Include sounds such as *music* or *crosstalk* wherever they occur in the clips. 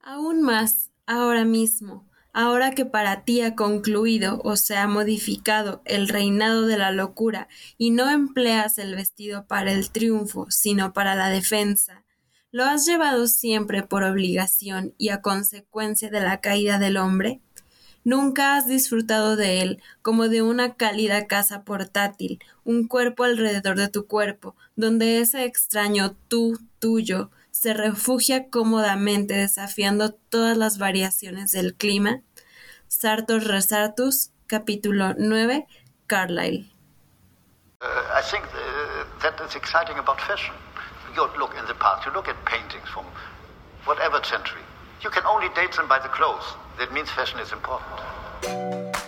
Aún más, ahora mismo, ahora que para ti ha concluido o se ha modificado el reinado de la locura y no empleas el vestido para el triunfo, sino para la defensa, ¿lo has llevado siempre por obligación y a consecuencia de la caída del hombre? Nunca has disfrutado de él como de una cálida casa portátil, un cuerpo alrededor de tu cuerpo, donde ese extraño tú tuyo se refugia cómodamente desafiando todas las variaciones del clima. Sartor Resartus, capítulo 9, Carlyle. Uh, I think uh, that is exciting about fashion. You look in the past, you look at paintings from whatever century. You can only date them by the clothes. That means fashion is important.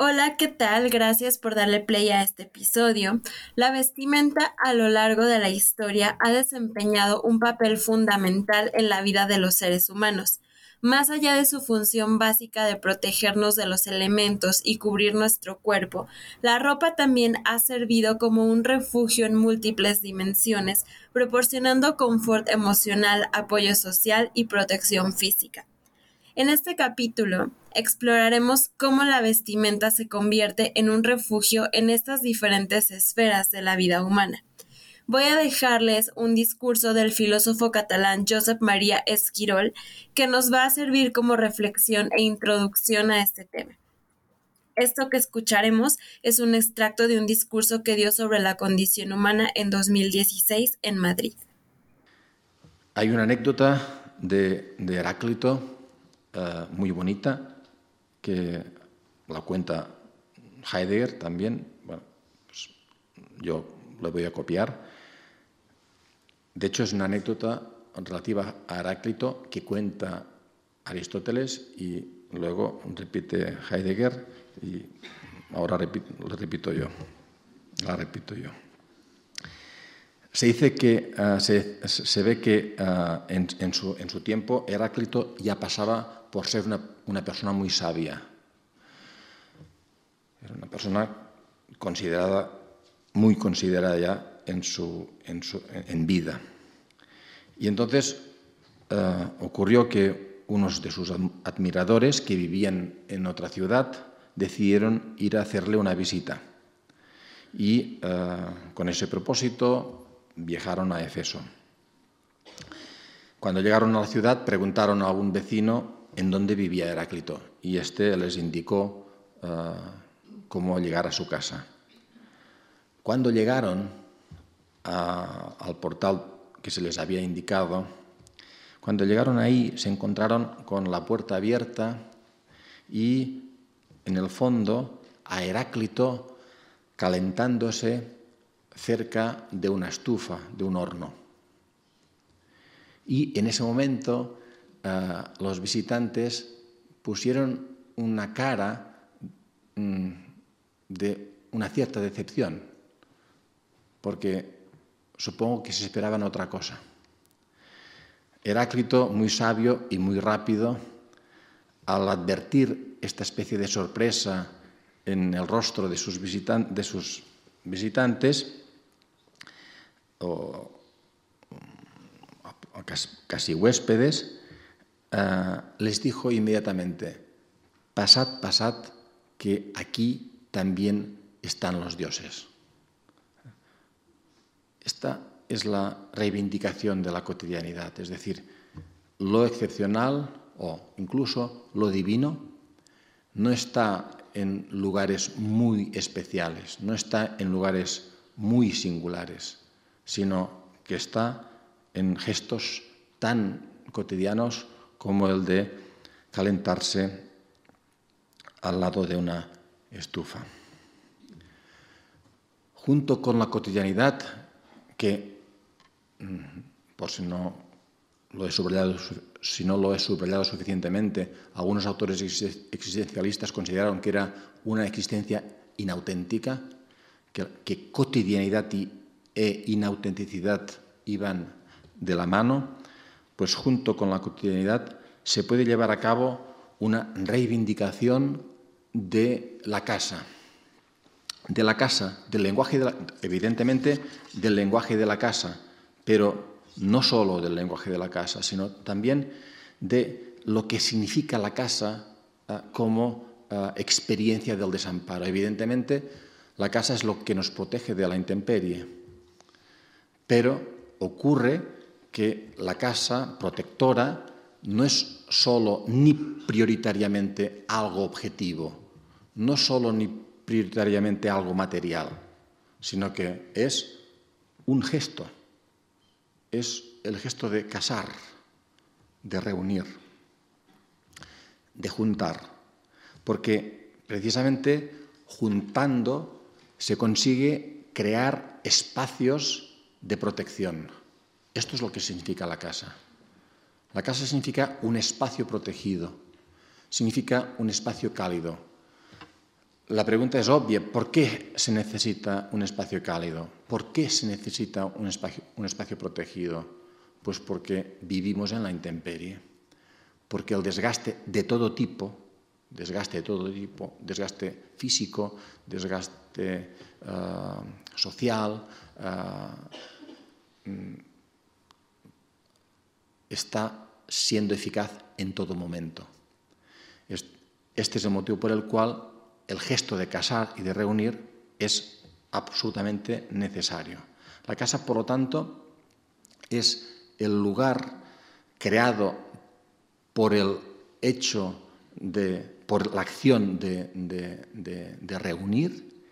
Hola, ¿qué tal? Gracias por darle play a este episodio. La vestimenta a lo largo de la historia ha desempeñado un papel fundamental en la vida de los seres humanos. Más allá de su función básica de protegernos de los elementos y cubrir nuestro cuerpo, la ropa también ha servido como un refugio en múltiples dimensiones, proporcionando confort emocional, apoyo social y protección física. En este capítulo exploraremos cómo la vestimenta se convierte en un refugio en estas diferentes esferas de la vida humana. Voy a dejarles un discurso del filósofo catalán Josep María Esquirol que nos va a servir como reflexión e introducción a este tema. Esto que escucharemos es un extracto de un discurso que dio sobre la condición humana en 2016 en Madrid. Hay una anécdota de, de Heráclito eh, muy bonita que la cuenta Heidegger también. Pues yo lo voy a copiar. De hecho, es una anécdota relativa a Heráclito que cuenta Aristóteles y luego repite Heidegger y ahora lo repito yo. La repito yo. Se dice que uh, se, se, ve que en, en, su, en, su, tiempo Heráclito ya pasaba por ser una, persona muy sabia. Era una persona considerada, muy considerada ya en, su, en, su, en vida. Y entonces uh, ocurrió que unos de sus admiradores que vivían en otra ciudad decidieron ir a hacerle una visita. Y con ese propósito viajaron a Efeso. Cuando llegaron a la ciudad preguntaron a algún vecino en dónde vivía Heráclito y éste les indicó uh, cómo llegar a su casa. Cuando llegaron al portal que se les había indicado, cuando llegaron ahí se encontraron con la puerta abierta y en el fondo a Heráclito calentándose cerca de una estufa, de un horno. Y en ese momento los visitantes pusieron una cara mm, de una cierta decepción, porque supongo que se esperaban otra cosa. Heráclito, muy sabio y muy rápido, al advertir esta especie de sorpresa en el rostro de sus, visitantes, o casi huéspedes, uh, les dijo inmediatamente, pasad, pasad, que aquí también están los dioses. Esta es la reivindicación de la cotidianidad, es decir, lo excepcional o incluso lo divino no está en lugares muy especiales, no está en lugares muy singulares, sino que está en gestos tan cotidianos como el de calentarse al lado de una estufa. Junto con la cotidianidad, que, mm, por si no lo he subrayado si no lo he suficientemente, algunos autores existencialistas consideraron que era una existencia inauténtica, que, que cotidianidad y, e inautenticidad iban de la mano, pues junto con la cotidianidad se puede llevar a cabo una reivindicación de la casa, de la casa, del lenguaje, evidentemente del lenguaje de la casa, pero no solo del lenguaje de la casa, sino también de lo que significa la casa ah, como ah, experiencia del desamparo. Evidentemente, la casa es lo que nos protege de la intemperie, pero ocurre que la casa protectora no es solo ni prioritariamente algo objetivo, no solo ni prioritariamente algo material, sino que es un gesto, es el gesto de casar, de reunir, de juntar, porque precisamente juntando se consigue crear espacios de protección. Esto es lo que significa la casa. La casa significa un espacio protegido, significa un espacio cálido. La pregunta es obvia, ¿por qué se necesita un espacio cálido? ¿Por qué se necesita un espacio, protegido? Pues porque vivimos en la intemperie, porque el desgaste de todo tipo, desgaste de todo tipo, desgaste físico, desgaste uh, social, uh, está siendo eficaz en todo momento. Este es el motivo por el cual el gesto de casar y de reunir es absolutamente necesario. La casa, por lo tanto, es el lugar creado por el hecho de, por la acción de, de reunir,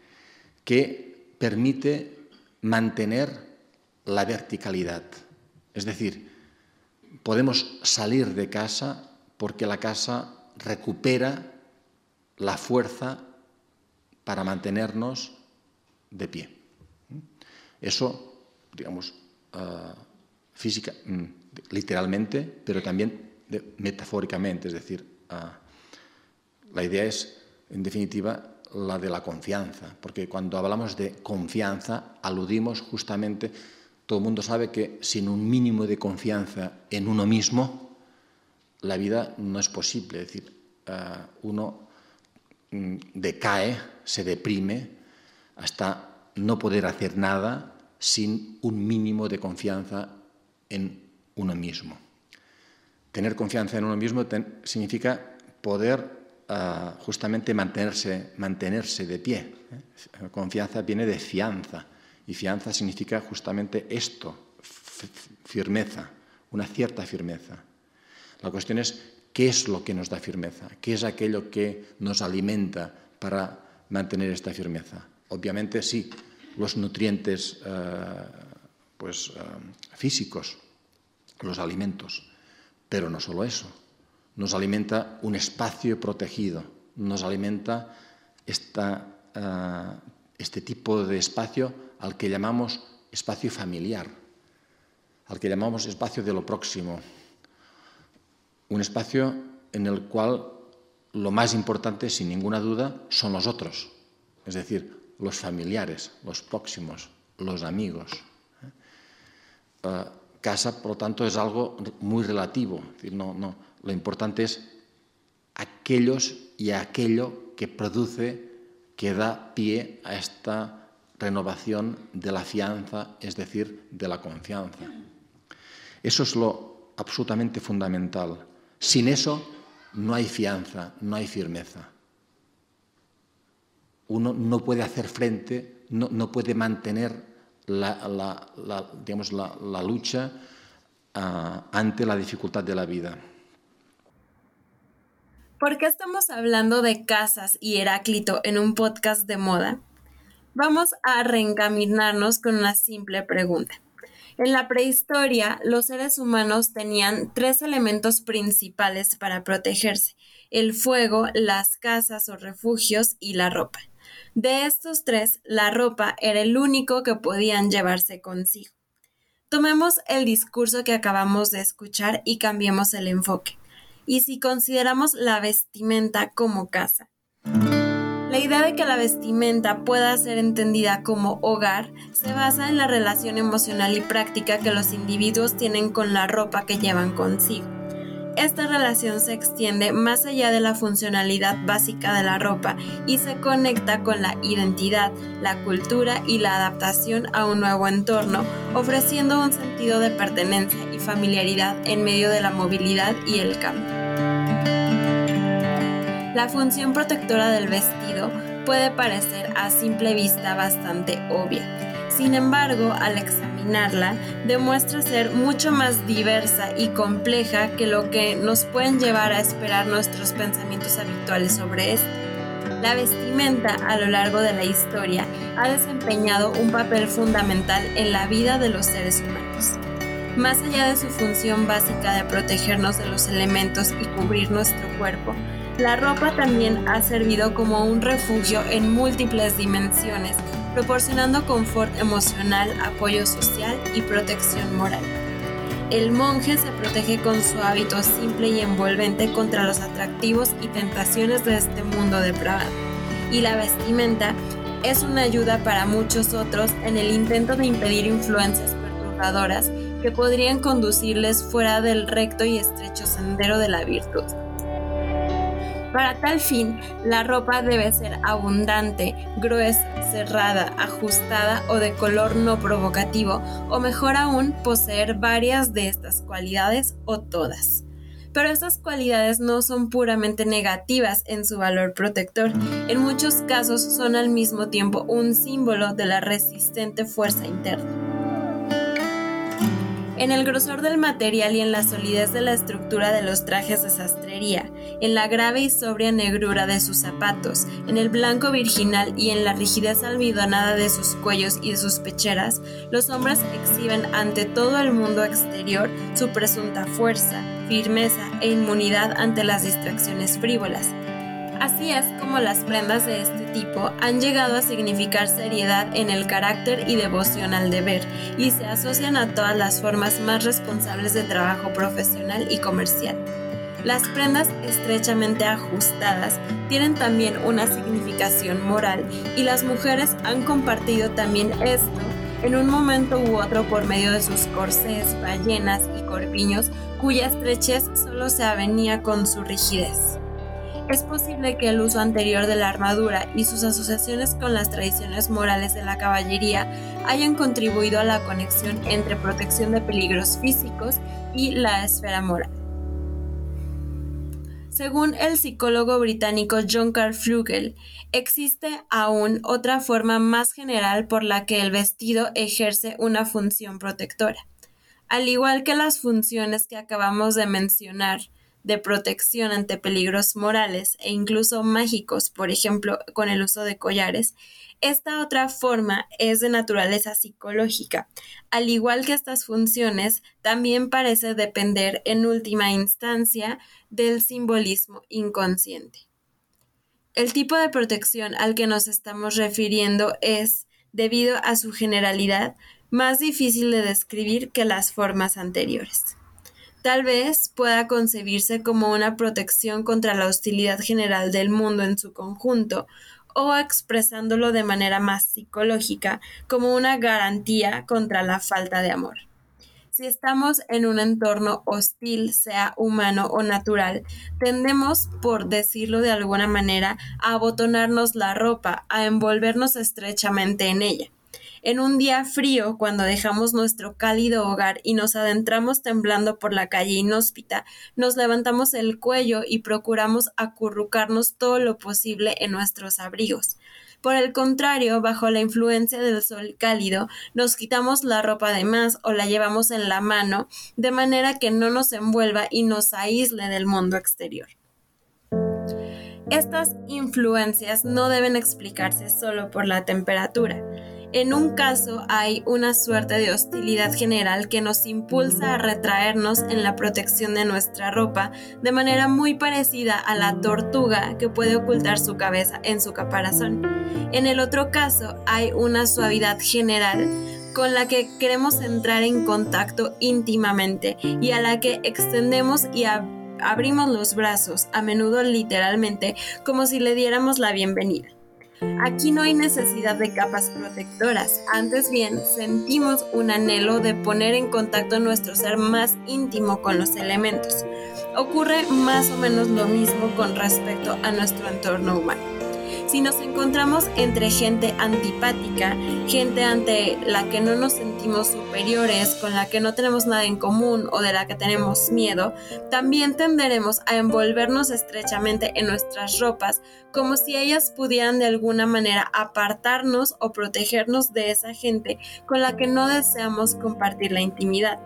que permite mantener la verticalidad. Es decir, podemos salir de casa porque la casa recupera la fuerza para mantenernos de pie. Eso, digamos, ah, física, mm, literalmente, pero también metafóricamente, es decir, ah, la idea es, en definitiva, la de la confianza, porque cuando hablamos de confianza aludimos justamente todo el mundo sabe que sin un mínimo de confianza en uno mismo, la vida no es posible. Es decir, eh, uno mm, decae, se deprime, hasta no poder hacer nada sin un mínimo de confianza en uno mismo. Tener confianza en uno mismo significa poder eh, justamente mantenerse, mantenerse de pie. ¿eh? Confianza viene de fianza y fianza significa justamente esto, firmeza, una cierta firmeza. La cuestión es qué es lo que nos da firmeza, qué es aquello que nos alimenta para mantener esta firmeza. Obviamente sí, los nutrientes eh, pues, eh, físicos, los alimentos, pero no solo eso. Nos alimenta un espacio protegido, nos alimenta esta, eh, este tipo de espacio al que llamamos espacio familiar, al que llamamos espacio de lo próximo, un espacio en el cual lo más importante, sin ninguna duda, son los otros, es decir, los familiares, los próximos, los amigos. Eh, casa, por lo tanto, es algo muy relativo. no, no, lo importante es aquellos y aquello que produce, que da pie a esta renovación de la fianza, es decir, de la confianza. Eso es lo absolutamente fundamental. Sin eso no hay fianza, no hay firmeza. Uno no puede hacer frente, no, puede mantener la, digamos, la lucha ah, ante la dificultad de la vida. ¿Por qué estamos hablando de casas y Heráclito en un podcast de moda? Vamos a reencaminarnos con una simple pregunta. En la prehistoria, los seres humanos tenían tres elementos principales para protegerse, el fuego, las casas o refugios y la ropa. De estos tres, la ropa era el único que podían llevarse consigo. Tomemos el discurso que acabamos de escuchar y cambiemos el enfoque. Y si consideramos la vestimenta como casa, la idea de que la vestimenta pueda ser entendida como hogar se basa en la relación emocional y práctica que los individuos tienen con la ropa que llevan consigo. Esta relación se extiende más allá de la funcionalidad básica de la ropa y se conecta con la identidad, la cultura y la adaptación a un nuevo entorno, ofreciendo un sentido de pertenencia y familiaridad en medio de la movilidad y el cambio. La función protectora del vestido puede parecer a simple vista bastante obvia. Sin embargo, al examinarla, demuestra ser mucho más diversa y compleja que lo que nos pueden llevar a esperar nuestros pensamientos habituales sobre esto. La vestimenta a lo largo de la historia ha desempeñado un papel fundamental en la vida de los seres humanos. Más allá de su función básica de protegernos de los elementos y cubrir nuestro cuerpo, la ropa también ha servido como un refugio en múltiples dimensiones, proporcionando confort emocional, apoyo social y protección moral. El monje se protege con su hábito simple y envolvente contra los atractivos y tentaciones de este mundo depravado. Y la vestimenta es una ayuda para muchos otros en el intento de impedir influencias perturbadoras que podrían conducirles fuera del recto y estrecho sendero de la virtud. Para tal fin, la ropa debe ser abundante, gruesa, cerrada, ajustada o de color no provocativo, o mejor aún, poseer varias de estas cualidades o todas. Pero estas cualidades no son puramente negativas en su valor protector, en muchos casos son al mismo tiempo un símbolo de la resistente fuerza interna. En el grosor del material y en la solidez de la estructura de los trajes de sastrería, en la grave y sobria negrura de sus zapatos, en el blanco virginal y en la rigidez almidonada de sus cuellos y de sus pecheras, los hombres exhiben ante todo el mundo exterior su presunta fuerza, firmeza e inmunidad ante las distracciones frívolas, Así es como las prendas de este tipo han llegado a significar seriedad en el carácter y devoción al deber, y se asocian a todas las formas más responsables de trabajo profesional y comercial. Las prendas estrechamente ajustadas tienen también una significación moral y las mujeres han compartido también esto en un momento u otro por medio de sus corsés, ballenas y corpiños cuya estrechez solo se avenía con su rigidez. Es posible que el uso anterior de la armadura y sus asociaciones con las tradiciones morales de la caballería hayan contribuido a la conexión entre protección de peligros físicos y la esfera moral. Según el psicólogo británico John Carl Flugel, existe aún otra forma más general por la que el vestido ejerce una función protectora. Al igual que las funciones que acabamos de mencionar, de protección ante peligros morales e incluso mágicos, por ejemplo, con el uso de collares, esta otra forma es de naturaleza psicológica. Al igual que estas funciones, también parece depender en última instancia del simbolismo inconsciente. El tipo de protección al que nos estamos refiriendo es, debido a su generalidad, más difícil de describir que las formas anteriores. Tal vez pueda concebirse como una protección contra la hostilidad general del mundo en su conjunto, o expresándolo de manera más psicológica, como una garantía contra la falta de amor. Si estamos en un entorno hostil, sea humano o natural, tendemos, por decirlo de alguna manera, a abotonarnos la ropa, a envolvernos estrechamente en ella. En un día frío, cuando dejamos nuestro cálido hogar y nos adentramos temblando por la calle inhóspita, nos levantamos el cuello y procuramos acurrucarnos todo lo posible en nuestros abrigos. Por el contrario, bajo la influencia del sol cálido, nos quitamos la ropa de más o la llevamos en la mano, de manera que no nos envuelva y nos aísle del mundo exterior. Estas influencias no deben explicarse solo por la temperatura. En un caso hay una suerte de hostilidad general que nos impulsa a retraernos en la protección de nuestra ropa de manera muy parecida a la tortuga que puede ocultar su cabeza en su caparazón. En el otro caso hay una suavidad general con la que queremos entrar en contacto íntimamente y a la que extendemos y abrimos los brazos, a menudo literalmente, como si le diéramos la bienvenida. Aquí no hay necesidad de capas protectoras, antes bien sentimos un anhelo de poner en contacto nuestro ser más íntimo con los elementos. Ocurre más o menos lo mismo con respecto a nuestro entorno humano si nos encontramos entre gente antipática, gente ante la que no nos sentimos superiores, con la que no tenemos nada en común o de la que tenemos miedo, también tenderemos a envolvernos estrechamente en nuestras ropas como si ellas pudieran de alguna manera apartarnos o protegernos de esa gente con la que no deseamos compartir la intimidad.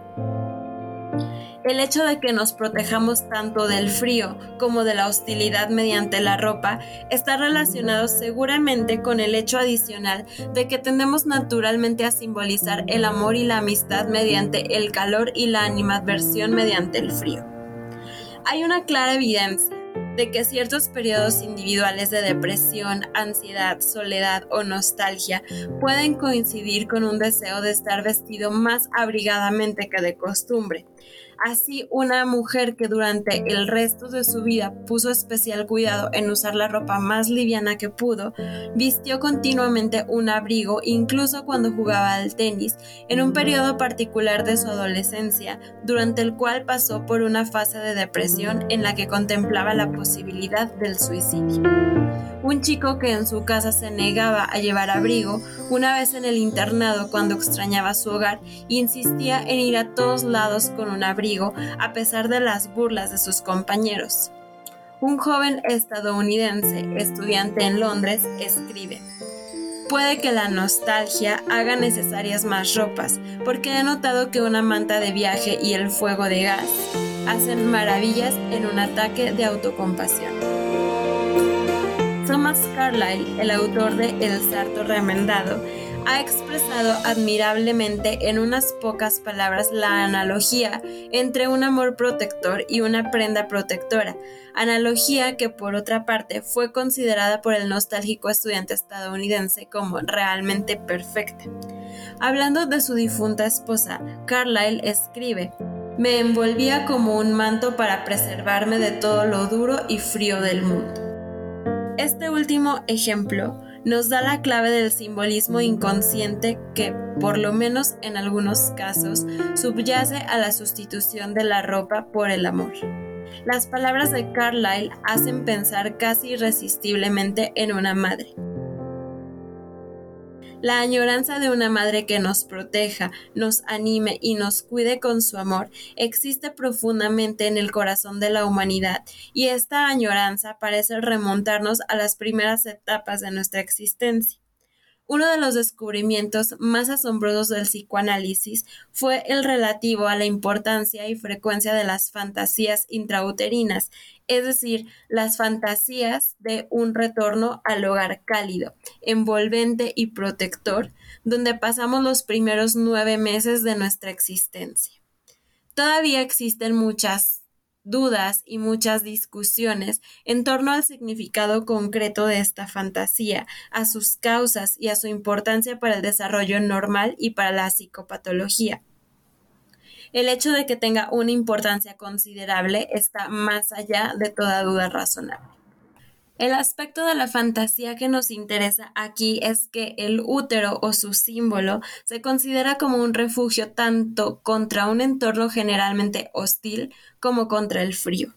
El hecho de que nos protejamos tanto del frío como de la hostilidad mediante la ropa está relacionado seguramente con el hecho adicional de que tendemos naturalmente a simbolizar el amor y la amistad mediante el calor y la animadversión mediante el frío. Hay una clara evidencia de que ciertos periodos individuales de depresión, ansiedad, soledad o nostalgia pueden coincidir con un deseo de estar vestido más abrigadamente que de costumbre. Así, una mujer que durante el resto de su vida puso especial cuidado en usar la ropa más liviana que pudo, vistió continuamente un abrigo incluso cuando jugaba al tenis, en un periodo particular de su adolescencia, durante el cual pasó por una fase de depresión en la que contemplaba la posibilidad del suicidio. Un chico que en su casa se negaba a llevar abrigo, una vez en el internado cuando extrañaba su hogar, insistía en ir a todos lados con un abrigo a pesar de las burlas de sus compañeros. Un joven estadounidense, estudiante en Londres, escribe, Puede que la nostalgia haga necesarias más ropas, porque he notado que una manta de viaje y el fuego de gas hacen maravillas en un ataque de autocompasión. Thomas Carlyle, el autor de El sarto remendado, ha expresado admirablemente en unas pocas palabras la analogía entre un amor protector y una prenda protectora, analogía que por otra parte fue considerada por el nostálgico estudiante estadounidense como realmente perfecta. Hablando de su difunta esposa, Carlyle escribe, me envolvía como un manto para preservarme de todo lo duro y frío del mundo. Este último ejemplo nos da la clave del simbolismo inconsciente que, por lo menos en algunos casos, subyace a la sustitución de la ropa por el amor. Las palabras de Carlyle hacen pensar casi irresistiblemente en una madre. La añoranza de una madre que nos proteja, nos anime y nos cuide con su amor existe profundamente en el corazón de la humanidad y esta añoranza parece remontarnos a las primeras etapas de nuestra existencia. Uno de los descubrimientos más asombrosos del psicoanálisis fue el relativo a la importancia y frecuencia de las fantasías intrauterinas, es decir, las fantasías de un retorno al hogar cálido, envolvente y protector, donde pasamos los primeros nueve meses de nuestra existencia. Todavía existen muchas dudas y muchas discusiones en torno al significado concreto de esta fantasía, a sus causas y a su importancia para el desarrollo normal y para la psicopatología. El hecho de que tenga una importancia considerable está más allá de toda duda razonable. El aspecto de la fantasía que nos interesa aquí es que el útero o su símbolo se considera como un refugio tanto contra un entorno generalmente hostil como contra el frío.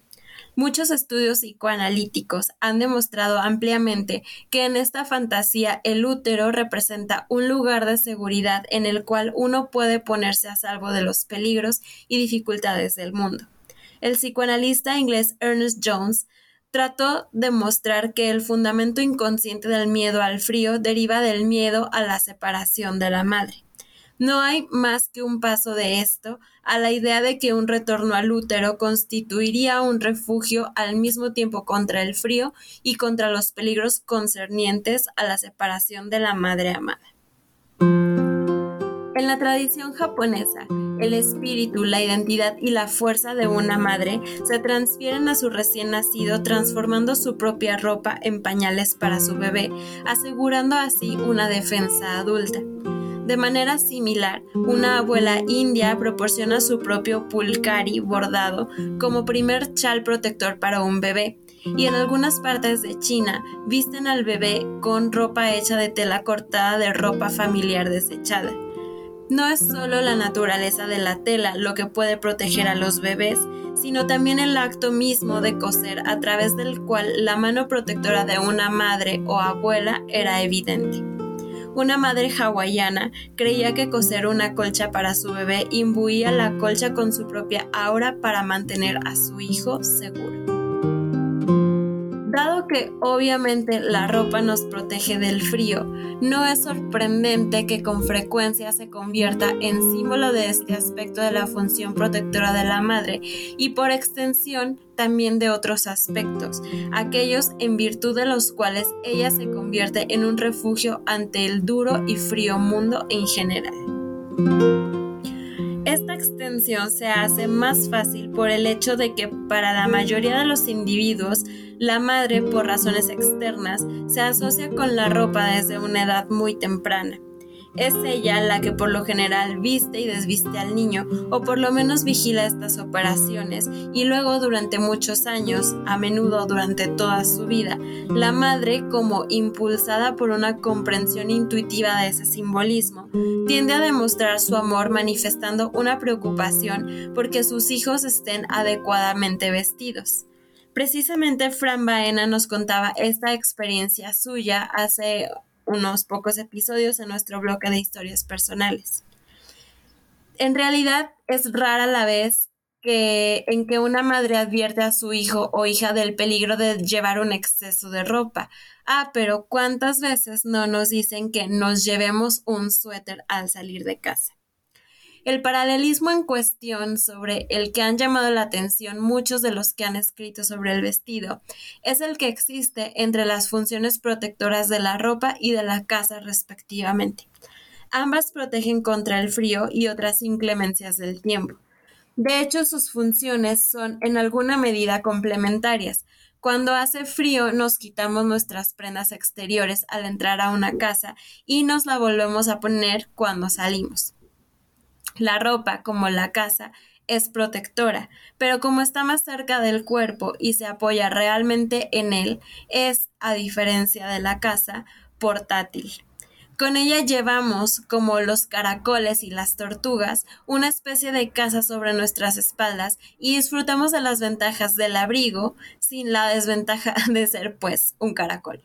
Muchos estudios psicoanalíticos han demostrado ampliamente que en esta fantasía el útero representa un lugar de seguridad en el cual uno puede ponerse a salvo de los peligros y dificultades del mundo. El psicoanalista inglés Ernest Jones trató de mostrar que el fundamento inconsciente del miedo al frío deriva del miedo a la separación de la madre. No hay más que un paso de esto a la idea de que un retorno al útero constituiría un refugio al mismo tiempo contra el frío y contra los peligros concernientes a la separación de la madre amada. En la tradición japonesa, el espíritu, la identidad y la fuerza de una madre se transfieren a su recién nacido transformando su propia ropa en pañales para su bebé, asegurando así una defensa adulta. De manera similar, una abuela india proporciona su propio pulcari bordado como primer chal protector para un bebé, y en algunas partes de China visten al bebé con ropa hecha de tela cortada de ropa familiar desechada. No es solo la naturaleza de la tela lo que puede proteger a los bebés, sino también el acto mismo de coser a través del cual la mano protectora de una madre o abuela era evidente. Una madre hawaiana creía que coser una colcha para su bebé imbuía la colcha con su propia aura para mantener a su hijo seguro. Dado que obviamente la ropa nos protege del frío, no es sorprendente que con frecuencia se convierta en símbolo de este aspecto de la función protectora de la madre y por extensión también de otros aspectos, aquellos en virtud de los cuales ella se convierte en un refugio ante el duro y frío mundo en general. Extensión se hace más fácil por el hecho de que para la mayoría de los individuos la madre, por razones externas, se asocia con la ropa desde una edad muy temprana. Es ella la que por lo general viste y desviste al niño, o por lo menos vigila estas operaciones, y luego durante muchos años, a menudo durante toda su vida, la madre, como impulsada por una comprensión intuitiva de ese simbolismo, tiende a demostrar su amor manifestando una preocupación porque sus hijos estén adecuadamente vestidos. Precisamente Fran Baena nos contaba esta experiencia suya hace unos pocos episodios en nuestro bloque de historias personales. En realidad es rara la vez que, en que una madre advierte a su hijo o hija del peligro de llevar un exceso de ropa. Ah, pero ¿cuántas veces no nos dicen que nos llevemos un suéter al salir de casa? El paralelismo en cuestión sobre el que han llamado la atención muchos de los que han escrito sobre el vestido es el que existe entre las funciones protectoras de la ropa y de la casa respectivamente. Ambas protegen contra el frío y otras inclemencias del tiempo. De hecho, sus funciones son en alguna medida complementarias. Cuando hace frío nos quitamos nuestras prendas exteriores al entrar a una casa y nos la volvemos a poner cuando salimos. La ropa, como la casa, es protectora, pero como está más cerca del cuerpo y se apoya realmente en él, es, a diferencia de la casa, portátil. Con ella llevamos, como los caracoles y las tortugas, una especie de casa sobre nuestras espaldas y disfrutamos de las ventajas del abrigo sin la desventaja *laughs* de ser, pues, un caracol.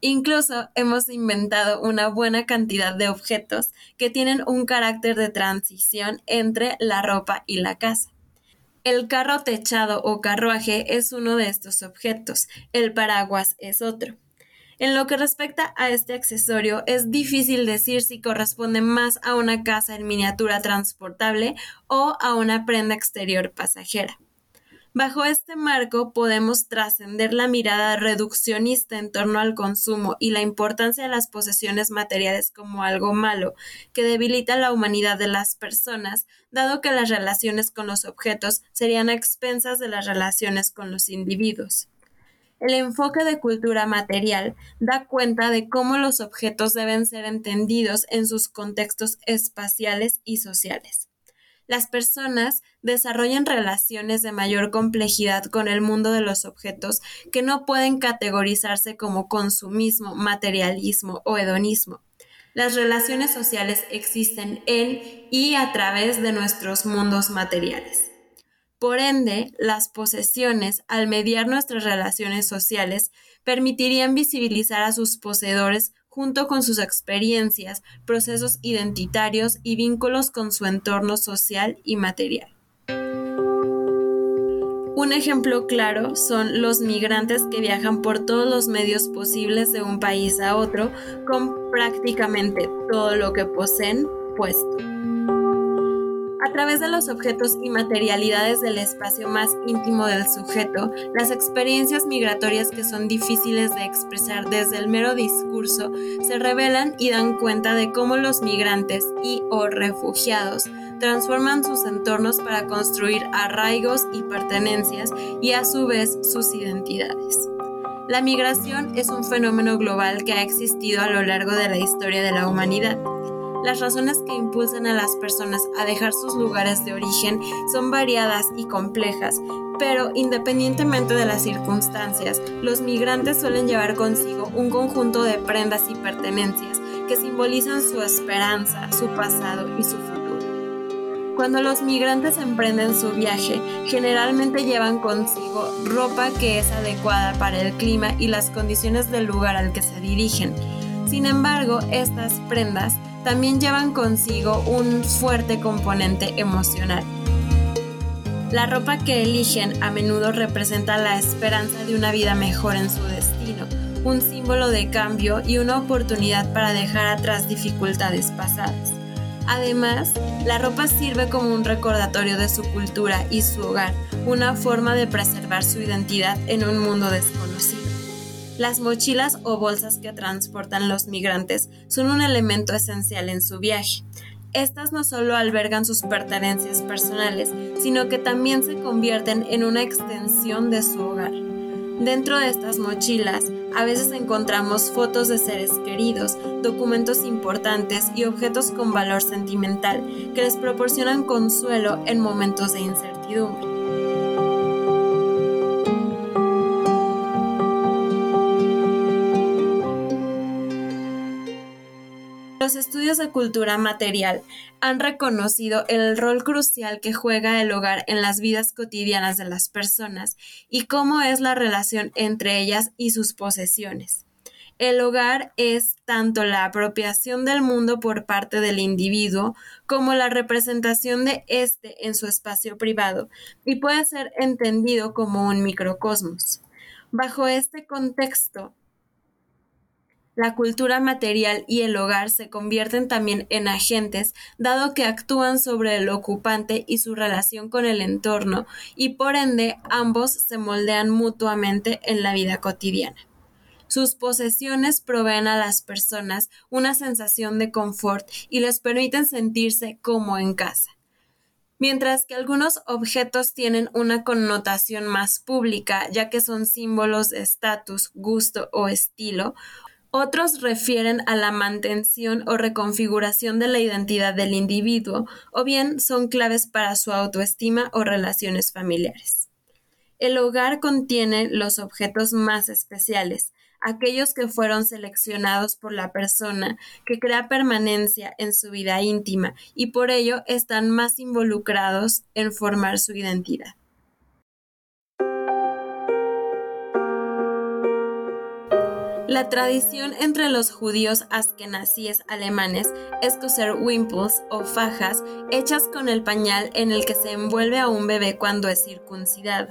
Incluso hemos inventado una buena cantidad de objetos que tienen un carácter de transición entre la ropa y la casa. El carro techado o carruaje es uno de estos objetos, el paraguas es otro. En lo que respecta a este accesorio, es difícil decir si corresponde más a una casa en miniatura transportable o a una prenda exterior pasajera. Bajo este marco podemos trascender la mirada reduccionista en torno al consumo y la importancia de las posesiones materiales como algo malo que debilita la humanidad de las personas, dado que las relaciones con los objetos serían a expensas de las relaciones con los individuos. El enfoque de cultura material da cuenta de cómo los objetos deben ser entendidos en sus contextos espaciales y sociales las personas desarrollan relaciones de mayor complejidad con el mundo de los objetos que no pueden categorizarse como consumismo, materialismo o hedonismo. Las relaciones sociales existen en y a través de nuestros mundos materiales. Por ende, las posesiones, al mediar nuestras relaciones sociales, permitirían visibilizar a sus poseedores junto con sus experiencias, procesos identitarios y vínculos con su entorno social y material. Un ejemplo claro son los migrantes que viajan por todos los medios posibles de un país a otro con prácticamente todo lo que poseen puesto. A través de los objetos y materialidades del espacio más íntimo del sujeto, las experiencias migratorias que son difíciles de expresar desde el mero discurso se revelan y dan cuenta de cómo los migrantes y o refugiados transforman sus entornos para construir arraigos y pertenencias y a su vez sus identidades. La migración es un fenómeno global que ha existido a lo largo de la historia de la humanidad Las razones que impulsan a las personas a dejar sus lugares de origen son variadas y complejas, pero independientemente de las circunstancias, los migrantes suelen llevar consigo un conjunto de prendas y pertenencias que simbolizan su esperanza, su pasado y su futuro. Cuando los migrantes emprenden su viaje, generalmente llevan consigo ropa que es adecuada para el clima y las condiciones del lugar al que se dirigen. Sin embargo, estas prendas también llevan consigo un fuerte componente emocional. La ropa que eligen a menudo representa la esperanza de una vida mejor en su destino, un símbolo de cambio y una oportunidad para dejar atrás dificultades pasadas. Además, la ropa sirve como un recordatorio de su cultura y su hogar, una forma de preservar su identidad en un mundo desconocido. Las mochilas o bolsas que transportan los migrantes son un elemento esencial en su viaje. Estas no solo albergan sus pertenencias personales, sino que también se convierten en una extensión de su hogar. Dentro de estas mochilas a veces encontramos fotos de seres queridos, documentos importantes y objetos con valor sentimental que les proporcionan consuelo en momentos de incertidumbre. Los estudios de cultura material han reconocido el rol crucial que juega el hogar en las vidas cotidianas de las personas y cómo es la relación entre ellas y sus posesiones. El hogar es tanto la apropiación del mundo por parte del individuo como la representación de éste en su espacio privado y puede ser entendido como un microcosmos. Bajo este contexto, la cultura material y el hogar se convierten también en agentes, dado que actúan sobre el ocupante y su relación con el entorno, y por ende ambos se moldean mutuamente en la vida cotidiana. Sus posesiones proveen a las personas una sensación de confort y les permiten sentirse como en casa. Mientras que algunos objetos tienen una connotación más pública, ya que son símbolos de estatus, gusto o estilo, otros refieren a la mantención o reconfiguración de la identidad del individuo, o bien son claves para su autoestima o relaciones familiares. El hogar contiene los objetos más especiales, aquellos que fueron seleccionados por la persona que crea permanencia en su vida íntima y por ello están más involucrados en formar su identidad. La tradición entre los judíos askenazíes alemanes es coser wimples o fajas hechas con el pañal en el que se envuelve a un bebé cuando es circuncidado.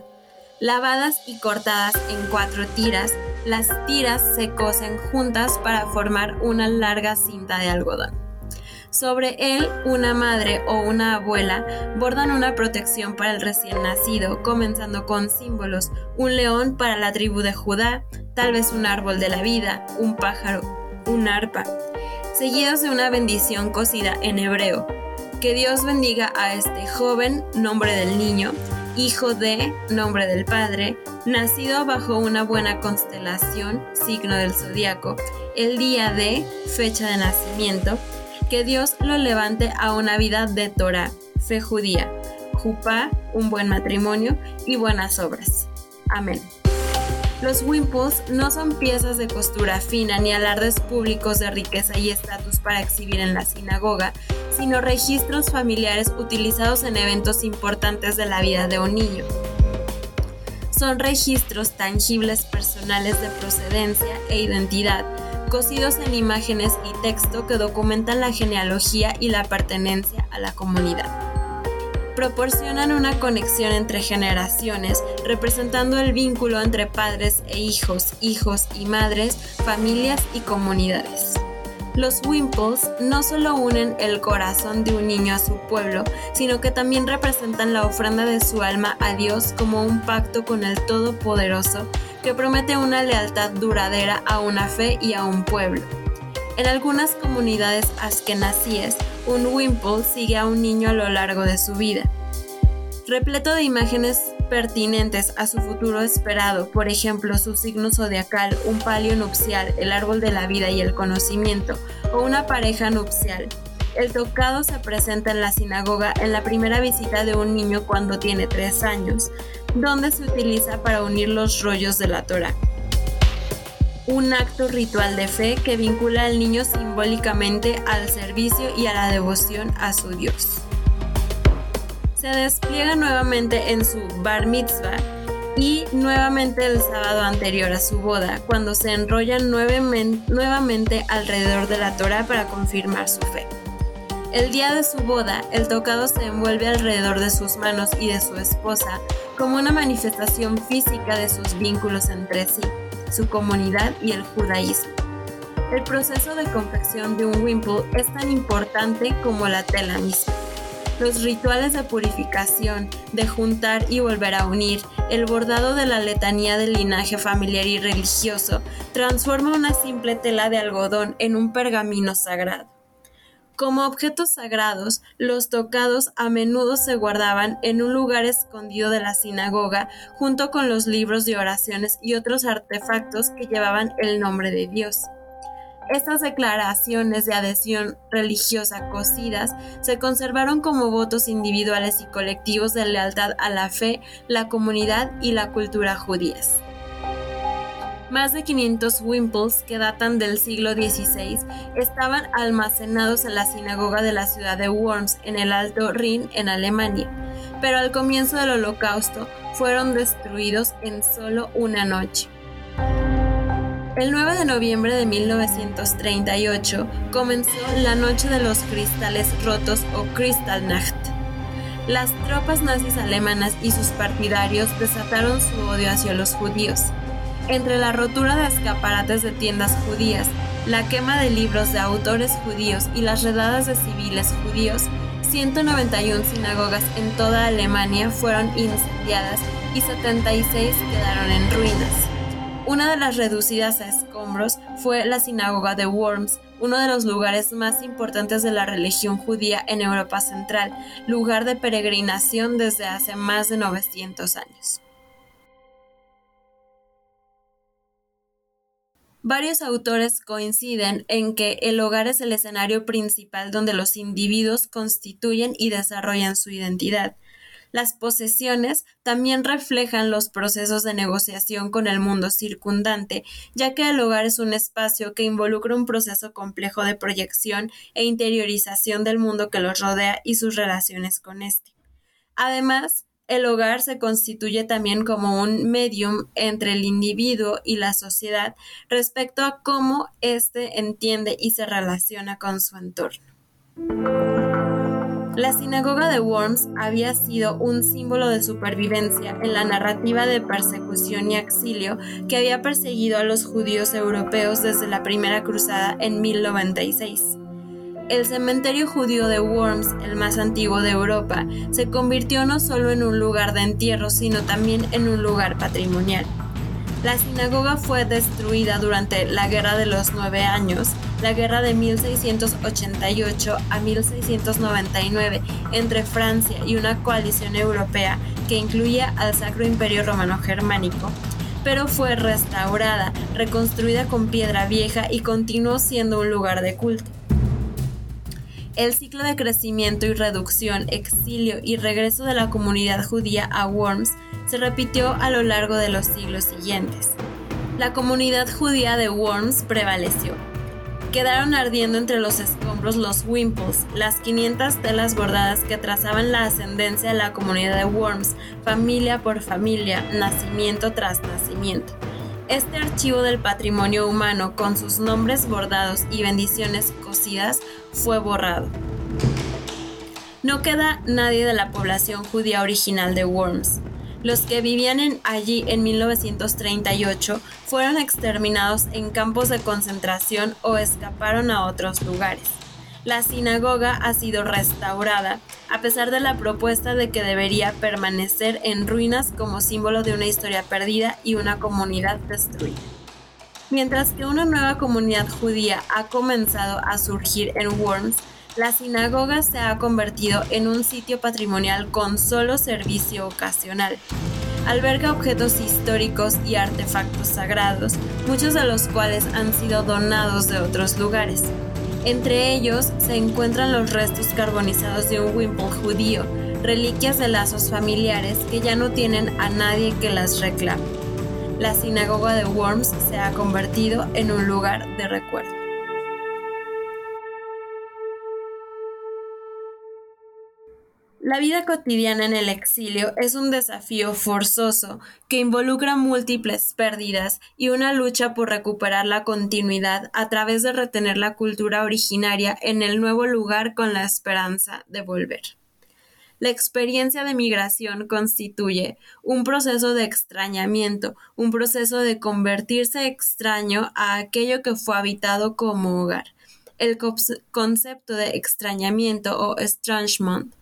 Lavadas y cortadas en cuatro tiras, las tiras se cosen juntas para formar una larga cinta de algodón. Sobre él, una madre o una abuela bordan una protección para el recién nacido, comenzando con símbolos, un león para la tribu de Judá, tal vez un árbol de la vida, un pájaro, un arpa, seguidos de una bendición cosida en hebreo. Que Dios bendiga a este joven, nombre del niño, hijo de, nombre del padre, nacido bajo una buena constelación, signo del zodiaco, el día de, fecha de nacimiento, que Dios lo levante a una vida de Torah, fe judía, jupá, un buen matrimonio y buenas obras. Amén. Los wimples no son piezas de costura fina ni alardes públicos de riqueza y estatus para exhibir en la sinagoga, sino registros familiares utilizados en eventos importantes de la vida de un niño. Son registros tangibles personales de procedencia e identidad cosidos en imágenes y texto que documentan la genealogía y la pertenencia a la comunidad. Proporcionan una conexión entre generaciones, representando el vínculo entre padres e hijos, hijos y madres, familias y comunidades. Los Wimples no solo unen el corazón de un niño a su pueblo, sino que también representan la ofrenda de su alma a Dios como un pacto con el Todopoderoso promete una lealtad duradera a una fe y a un pueblo. En algunas comunidades askenazíes, un Wimple sigue a un niño a lo largo de su vida. Repleto de imágenes pertinentes a su futuro esperado, por ejemplo, su signo zodiacal, un palio nupcial, el árbol de la vida y el conocimiento, o una pareja nupcial. el tocado se presenta en la sinagoga en la primera visita de un niño cuando tiene tres años, donde se utiliza para unir los rollos de la Torah. Un acto ritual de fe que vincula al niño simbólicamente al servicio y a la devoción a su Dios. Se despliega nuevamente en su bar mitzvah y nuevamente el sábado anterior a su boda, cuando se enrollan nuevamente alrededor de la Torah para confirmar su fe. El día de su boda, el tocado se envuelve alrededor de sus manos y de su esposa como una manifestación física de sus vínculos entre sí, su comunidad y el judaísmo. El proceso de confección de un wimple es tan importante como la tela misma. Los rituales de purificación, de juntar y volver a unir, el bordado de la letanía del linaje familiar y religioso, transforma una simple tela de algodón en un pergamino sagrado. Como objetos sagrados, los tocados a menudo se guardaban en un lugar escondido de la sinagoga junto con los libros de oraciones y otros artefactos que llevaban el nombre de Dios. Estas declaraciones de adhesión religiosa cosidas se conservaron como votos individuales y colectivos de lealtad a la fe, la comunidad y la cultura judías. Más de 500 wimples que datan del siglo XVI estaban almacenados en la sinagoga de la ciudad de Worms en el Alto Rin en Alemania, pero al comienzo del Holocausto fueron destruidos en solo una noche. El 9 de noviembre de 1938 comenzó la Noche de los Cristales Rotos o Kristallnacht. Las tropas nazis alemanas y sus partidarios desataron su odio hacia los judíos. Entre la rotura de escaparates de tiendas judías, la quema de libros de autores judíos y las redadas de civiles judíos, 191 sinagogas en toda Alemania fueron incendiadas y 76 quedaron en ruinas. Una de las reducidas a escombros fue la sinagoga de Worms, uno de los lugares más importantes de la religión judía en Europa Central, lugar de peregrinación desde hace más de 900 años. Varios autores coinciden en que el hogar es el escenario principal donde los individuos constituyen y desarrollan su identidad. Las posesiones también reflejan los procesos de negociación con el mundo circundante, ya que el hogar es un espacio que involucra un proceso complejo de proyección e interiorización del mundo que los rodea y sus relaciones con éste. Además, el hogar se constituye también como un medium entre el individuo y la sociedad respecto a cómo éste entiende y se relaciona con su entorno. La sinagoga de Worms había sido un símbolo de supervivencia en la narrativa de persecución y exilio que había perseguido a los judíos europeos desde la Primera Cruzada en 1096. El cementerio judío de Worms, el más antiguo de Europa, se convirtió no solo en un lugar de entierro, sino también en un lugar patrimonial. La sinagoga fue destruida durante la Guerra de los Nueve Años, la Guerra de 1688 a 1699 entre Francia y una coalición europea que incluía al Sacro Imperio Romano Germánico, pero fue restaurada, reconstruida con piedra vieja y continuó siendo un lugar de culto. El ciclo de crecimiento y reducción, exilio y regreso de la comunidad judía a Worms se repitió a lo largo de los siglos siguientes. La comunidad judía de Worms prevaleció. Quedaron ardiendo entre los escombros los wimples, las 500 telas bordadas que trazaban la ascendencia de la comunidad de Worms, familia por familia, nacimiento tras nacimiento. Este archivo del patrimonio humano, con sus nombres bordados y bendiciones cosidas, fue borrado. No queda nadie de la población judía original de Worms. Los que vivían allí en 1938 fueron exterminados en campos de concentración o escaparon a otros lugares. La sinagoga ha sido restaurada, a pesar de la propuesta de que debería permanecer en ruinas como símbolo de una historia perdida y una comunidad destruida. Mientras que una nueva comunidad judía ha comenzado a surgir en Worms, la sinagoga se ha convertido en un sitio patrimonial con solo servicio ocasional. Alberga objetos históricos y artefactos sagrados, muchos de los cuales han sido donados de otros lugares. Entre ellos se encuentran los restos carbonizados de un Wimple judío, reliquias de lazos familiares que ya no tienen a nadie que las reclame. La sinagoga de Worms se ha convertido en un lugar de recuerdo. La vida cotidiana en el exilio es un desafío forzoso que involucra múltiples pérdidas y una lucha por recuperar la continuidad a través de retener la cultura originaria en el nuevo lugar con la esperanza de volver. La experiencia de migración constituye un proceso de extrañamiento, un proceso de convertirse extraño a aquello que fue habitado como hogar. El concepto de extrañamiento o estrangement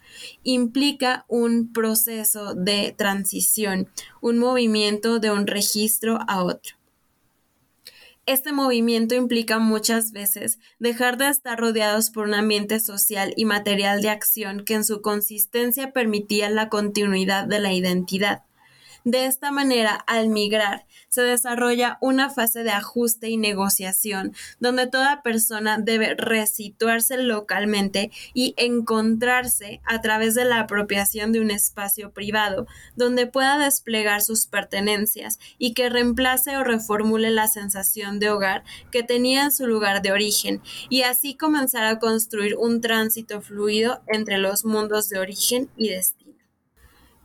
implica un proceso de transición, un movimiento de un registro a otro. Este movimiento implica muchas veces dejar de estar rodeados por un ambiente social y material de acción que en su consistencia permitía la continuidad de la identidad. De esta manera, al migrar, se desarrolla una fase de ajuste y negociación, donde toda persona debe resituarse localmente y encontrarse a través de la apropiación de un espacio privado, donde pueda desplegar sus pertenencias y que reemplace o reformule la sensación de hogar que tenía en su lugar de origen, y así comenzar a construir un tránsito fluido entre los mundos de origen y destino.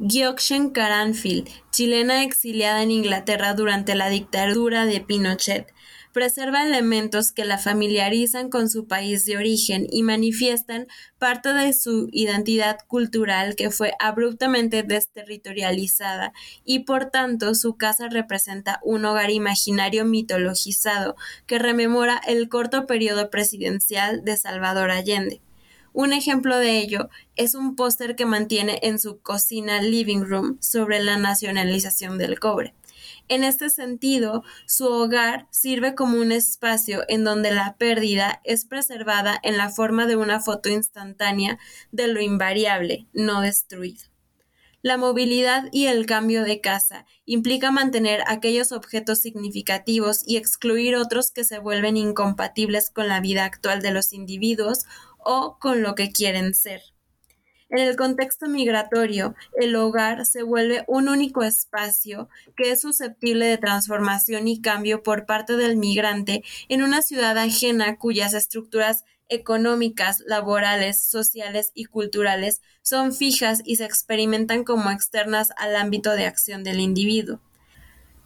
Giokshen Karanfil, chilena exiliada en Inglaterra durante la dictadura de Pinochet, preserva elementos que la familiarizan con su país de origen y manifiestan parte de su identidad cultural que fue abruptamente desterritorializada y por tanto su casa representa un hogar imaginario mitologizado que rememora el corto periodo presidencial de Salvador Allende. Un ejemplo de ello es un póster que mantiene en su cocina living room sobre la nacionalización del cobre. En este sentido, su hogar sirve como un espacio en donde la pérdida es preservada en la forma de una foto instantánea de lo invariable, no destruido. La movilidad y el cambio de casa implica mantener aquellos objetos significativos y excluir otros que se vuelven incompatibles con la vida actual de los individuos o con lo que quieren ser. En el contexto migratorio, el hogar se vuelve un único espacio que es susceptible de transformación y cambio por parte del migrante en una ciudad ajena cuyas estructuras económicas, laborales, sociales y culturales son fijas y se experimentan como externas al ámbito de acción del individuo.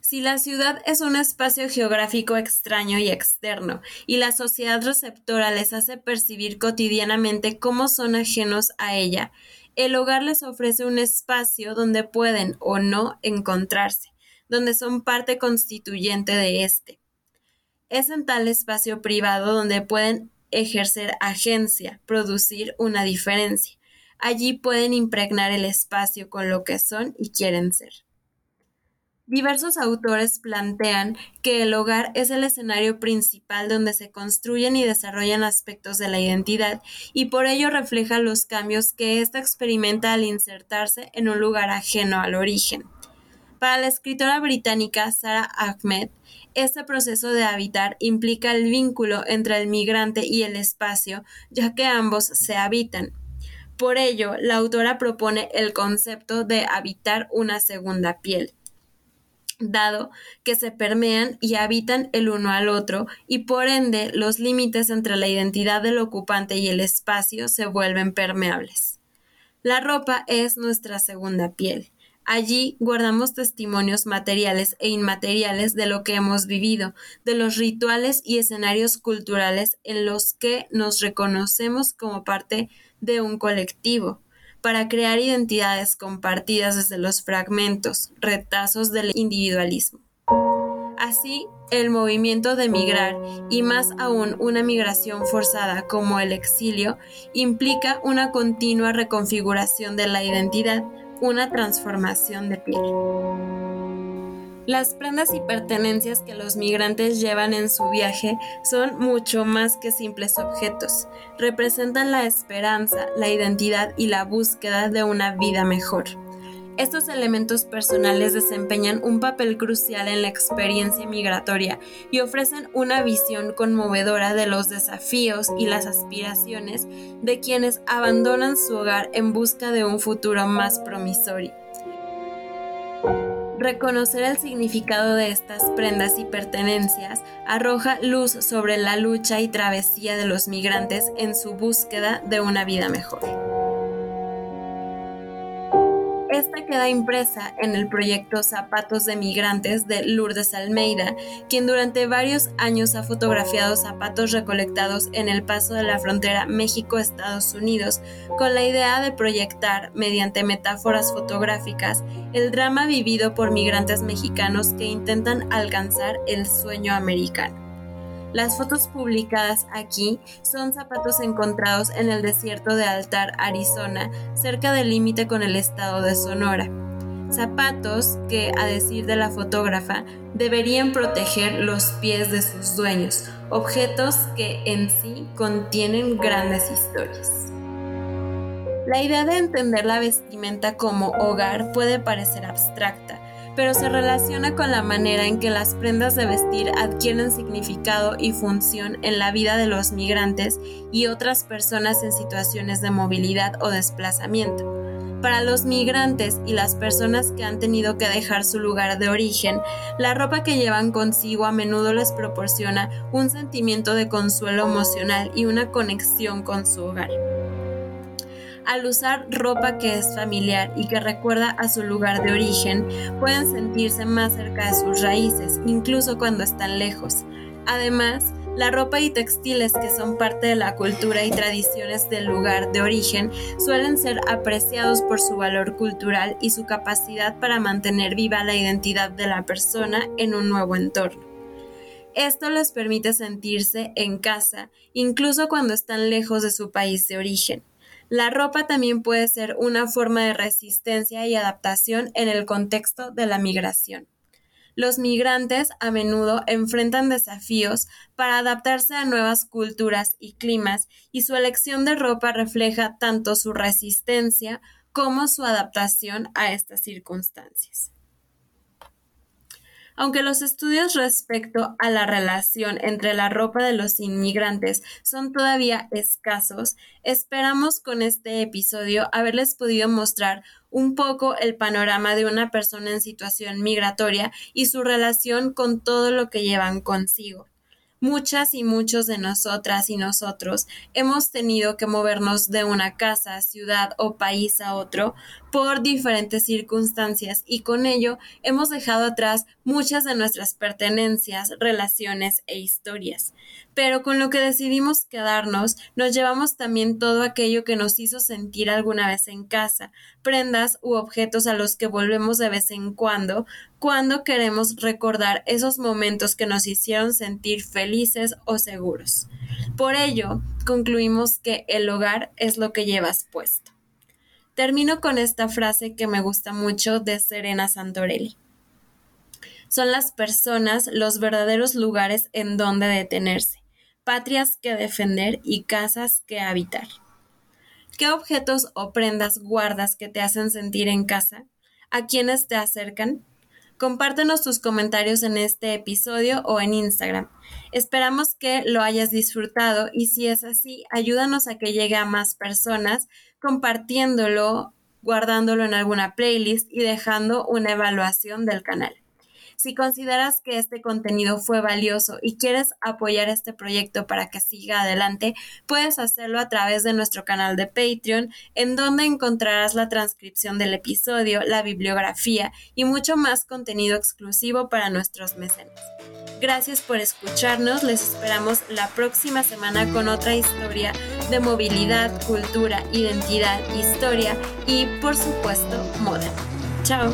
Si la ciudad es un espacio geográfico extraño y externo, y la sociedad receptora les hace percibir cotidianamente cómo son ajenos a ella, el hogar les ofrece un espacio donde pueden o no encontrarse, donde son parte constituyente de éste. Es en tal espacio privado donde pueden ejercer agencia, producir una diferencia. Allí pueden impregnar el espacio con lo que son y quieren ser. Diversos autores plantean que el hogar es el escenario principal donde se construyen y desarrollan aspectos de la identidad y por ello refleja los cambios que ésta experimenta al insertarse en un lugar ajeno al origen. Para la escritora británica Sarah Ahmed, este proceso de habitar implica el vínculo entre el migrante y el espacio, ya que ambos se habitan. Por ello, la autora propone el concepto de habitar una segunda piel dado que se permean y habitan el uno al otro y por ende los límites entre la identidad del ocupante y el espacio se vuelven permeables. La ropa es nuestra segunda piel. Allí guardamos testimonios materiales e inmateriales de lo que hemos vivido, de los rituales y escenarios culturales en los que nos reconocemos como parte de un colectivo para crear identidades compartidas desde los fragmentos, retazos del individualismo. Así, el movimiento de migrar, y más aún una migración forzada como el exilio, implica una continua reconfiguración de la identidad, una transformación de piel. Las prendas y pertenencias que los migrantes llevan en su viaje son mucho más que simples objetos. Representan la esperanza, la identidad y la búsqueda de una vida mejor. Estos elementos personales desempeñan un papel crucial en la experiencia migratoria y ofrecen una visión conmovedora de los desafíos y las aspiraciones de quienes abandonan su hogar en busca de un futuro más promisorio. Reconocer el significado de estas prendas y pertenencias arroja luz sobre la lucha y travesía de los migrantes en su búsqueda de una vida mejor. Esta queda impresa en el proyecto Zapatos de Migrantes de Lourdes Almeida, quien durante varios años ha fotografiado zapatos recolectados en el paso de la frontera México-Estados Unidos, con la idea de proyectar, mediante metáforas fotográficas, el drama vivido por migrantes mexicanos que intentan alcanzar el sueño americano. Las fotos publicadas aquí son zapatos encontrados en el desierto de Altar, Arizona, cerca del límite con el estado de Sonora. Zapatos que, a decir de la fotógrafa, deberían proteger los pies de sus dueños, objetos que en sí contienen grandes historias. La idea de entender la vestimenta como hogar puede parecer abstracta, pero se relaciona con la manera en que las prendas de vestir adquieren significado y función en la vida de los migrantes y otras personas en situaciones de movilidad o desplazamiento. Para los migrantes y las personas que han tenido que dejar su lugar de origen, la ropa que llevan consigo a menudo les proporciona un sentimiento de consuelo emocional y una conexión con su hogar al usar ropa que es familiar y que recuerda a su lugar de origen, pueden sentirse más cerca de sus raíces, incluso cuando están lejos. Además, la ropa y textiles que son parte de la cultura y tradiciones del lugar de origen suelen ser apreciados por su valor cultural y su capacidad para mantener viva la identidad de la persona en un nuevo entorno. Esto les permite sentirse en casa, incluso cuando están lejos de su país de origen. La ropa también puede ser una forma de resistencia y adaptación en el contexto de la migración. Los migrantes a menudo enfrentan desafíos para adaptarse a nuevas culturas y climas y su elección de ropa refleja tanto su resistencia como su adaptación a estas circunstancias. Aunque los estudios respecto a la relación entre la ropa de los inmigrantes son todavía escasos, esperamos con este episodio haberles podido mostrar un poco el panorama de una persona en situación migratoria y su relación con todo lo que llevan consigo. Muchas y muchos de nosotras y nosotros hemos tenido que movernos de una casa, ciudad o país a otro por diferentes circunstancias y con ello hemos dejado atrás muchas de nuestras pertenencias, relaciones e historias pero con lo que decidimos quedarnos, nos llevamos también todo aquello que nos hizo sentir alguna vez en casa, prendas u objetos a los que volvemos de vez en cuando, cuando queremos recordar esos momentos que nos hicieron sentir felices o seguros. Por ello, concluimos que el hogar es lo que llevas puesto. Termino con esta frase que me gusta mucho de Serena Santorelli son las personas los verdaderos lugares en donde detenerse patrias que defender y casas que habitar. ¿Qué objetos o prendas guardas que te hacen sentir en casa? ¿A quiénes te acercan? Compártenos tus comentarios en este episodio o en Instagram. Esperamos que lo hayas disfrutado y si es así, ayúdanos a que llegue a más personas compartiéndolo, guardándolo en alguna playlist y dejando una evaluación del canal. Si consideras que este contenido fue valioso y quieres apoyar este proyecto para que siga adelante, puedes hacerlo a través de nuestro canal de Patreon, en donde encontrarás la transcripción del episodio, la bibliografía y mucho más contenido exclusivo para nuestros mecenas. Gracias por escucharnos, les esperamos la próxima semana con otra historia de movilidad, cultura, identidad, historia y por supuesto moda. Chao.